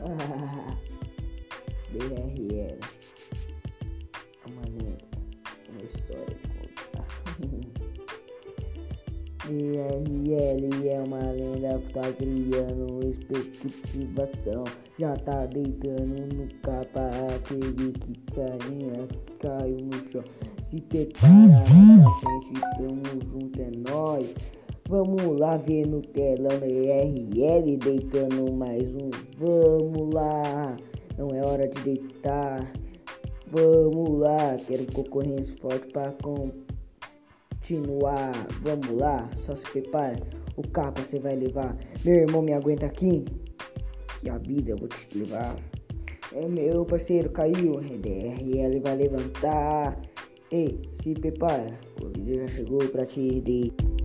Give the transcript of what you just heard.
DRL. É uma lenda, uma história de contar. DRL é uma lenda, tá criando expectativa. Já tá deitando no capa aquele que carinha caiu no chão. Se prepara na frente, tamo junto, é nóis. Vamos lá ver no telão RL deitando mais um. Vamos lá, não é hora de deitar. Vamos lá, quero concorrência forte para continuar. Vamos lá, só se prepara. O capa você vai levar. Meu irmão me aguenta aqui. E a vida eu vou te levar. É meu parceiro caiu. RL vai levantar. Ei, se prepara. O líder já chegou pra te deitar.